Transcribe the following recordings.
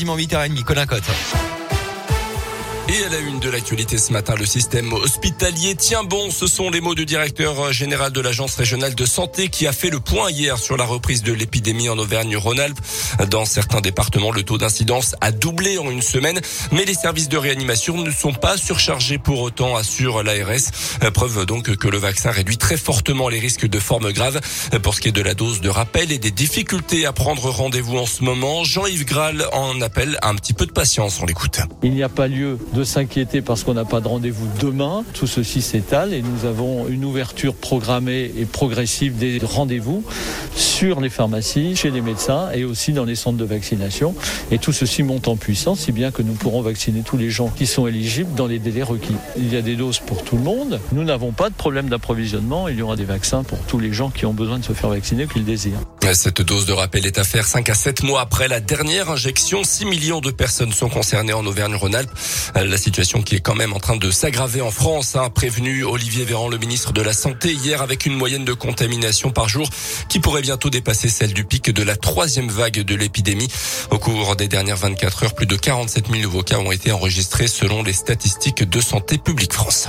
quasiment 8h30. Colin Cotte. Et à la une de l'actualité ce matin, le système hospitalier tient bon. Ce sont les mots du directeur général de l'Agence régionale de santé qui a fait le point hier sur la reprise de l'épidémie en Auvergne-Rhône-Alpes. Dans certains départements, le taux d'incidence a doublé en une semaine, mais les services de réanimation ne sont pas surchargés pour autant, assure l'ARS. Preuve donc que le vaccin réduit très fortement les risques de formes graves. Pour ce qui est de la dose de rappel et des difficultés à prendre rendez-vous en ce moment, Jean-Yves Graal en appelle un petit peu de patience. On l'écoute. Il n'y a pas lieu de s'inquiéter parce qu'on n'a pas de rendez-vous demain. Tout ceci s'étale et nous avons une ouverture programmée et progressive des rendez-vous sur les pharmacies, chez les médecins et aussi dans les centres de vaccination. Et tout ceci monte en puissance, si bien que nous pourrons vacciner tous les gens qui sont éligibles dans les délais requis. Il y a des doses pour tout le monde. Nous n'avons pas de problème d'approvisionnement. Il y aura des vaccins pour tous les gens qui ont besoin de se faire vacciner, qui le désirent. Cette dose de rappel est à faire 5 à 7 mois après la dernière injection. 6 millions de personnes sont concernées en Auvergne-Rhône-Alpes. La situation qui est quand même en train de s'aggraver en France, a hein, prévenu Olivier Véran, le ministre de la Santé, hier avec une moyenne de contamination par jour qui pourrait bientôt dépasser celle du pic de la troisième vague de l'épidémie. Au cours des dernières 24 heures, plus de 47 000 nouveaux cas ont été enregistrés selon les statistiques de Santé publique France.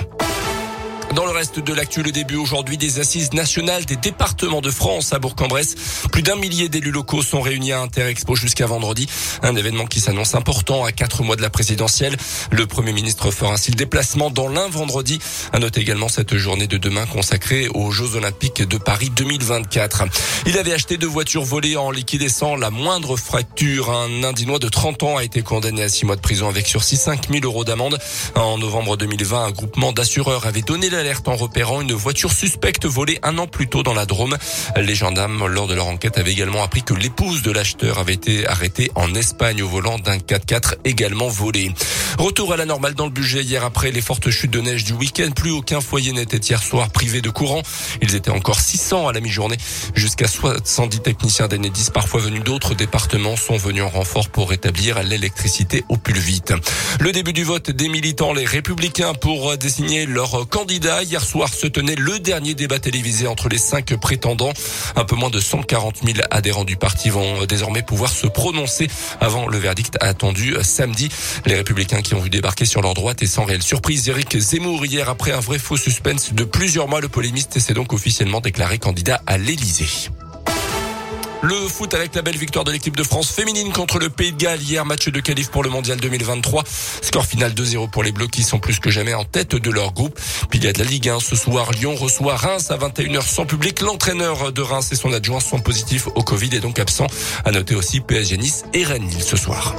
Dans le reste de l'actu, le début aujourd'hui des assises nationales des départements de France à Bourg-en-Bresse. Plus d'un millier d'élus locaux sont réunis à Interexpo jusqu'à vendredi. Un événement qui s'annonce important à quatre mois de la présidentielle. Le Premier ministre fera ainsi le déplacement dans l'un vendredi. À noter également cette journée de demain consacrée aux Jeux Olympiques de Paris 2024. Il avait acheté deux voitures volées en liquidation la moindre fracture. Un Indinois de 30 ans a été condamné à six mois de prison avec sursis 5 000 euros d'amende. En novembre 2020, un groupement d'assureurs avait donné la alerte en repérant une voiture suspecte volée un an plus tôt dans la Drôme. Les gendarmes, lors de leur enquête, avaient également appris que l'épouse de l'acheteur avait été arrêtée en Espagne au volant d'un 4x4 également volé. Retour à la normale dans le budget hier après les fortes chutes de neige du week-end. Plus aucun foyer n'était hier soir privé de courant. Ils étaient encore 600 à la mi-journée. Jusqu'à 70 techniciens d'Enedis, parfois venus d'autres départements, sont venus en renfort pour rétablir l'électricité au plus vite. Le début du vote des militants, les républicains, pour désigner leur Hier soir se tenait le dernier débat télévisé entre les cinq prétendants. Un peu moins de 140 000 adhérents du parti vont désormais pouvoir se prononcer avant le verdict attendu samedi. Les républicains qui ont vu débarquer sur leur droite et sans réelle surprise Eric Zemmour hier après un vrai faux suspense de plusieurs mois. Le polémiste s'est donc officiellement déclaré candidat à l'Élysée. Le foot avec la belle victoire de l'équipe de France féminine contre le Pays de Galles hier, match de qualif pour le mondial 2023. Score final 2-0 pour les Bleus qui sont plus que jamais en tête de leur groupe. Puis de la Ligue 1 ce soir. Lyon reçoit Reims à 21h sans public. L'entraîneur de Reims et son adjoint sont positifs au Covid et donc absents. À noter aussi PSG Nice et Rennes ce soir.